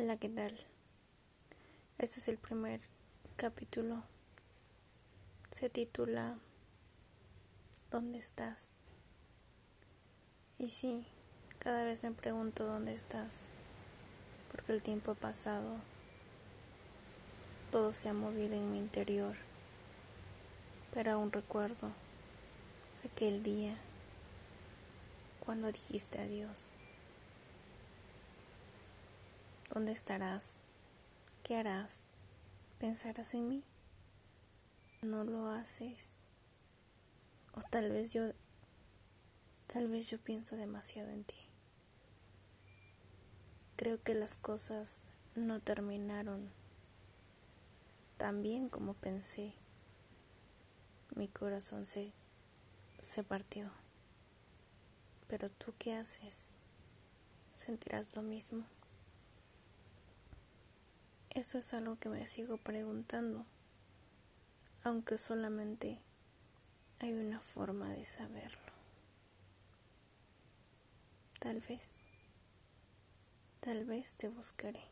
Hola, ¿qué tal? Este es el primer capítulo. Se titula ¿Dónde estás? Y sí, cada vez me pregunto dónde estás, porque el tiempo ha pasado, todo se ha movido en mi interior, pero aún recuerdo aquel día cuando dijiste adiós. ¿Dónde estarás? ¿Qué harás? ¿Pensarás en mí? No lo haces. O tal vez yo tal vez yo pienso demasiado en ti. Creo que las cosas no terminaron tan bien como pensé. Mi corazón se se partió. Pero tú qué haces? ¿Sentirás lo mismo? Eso es algo que me sigo preguntando, aunque solamente hay una forma de saberlo. Tal vez, tal vez te buscaré.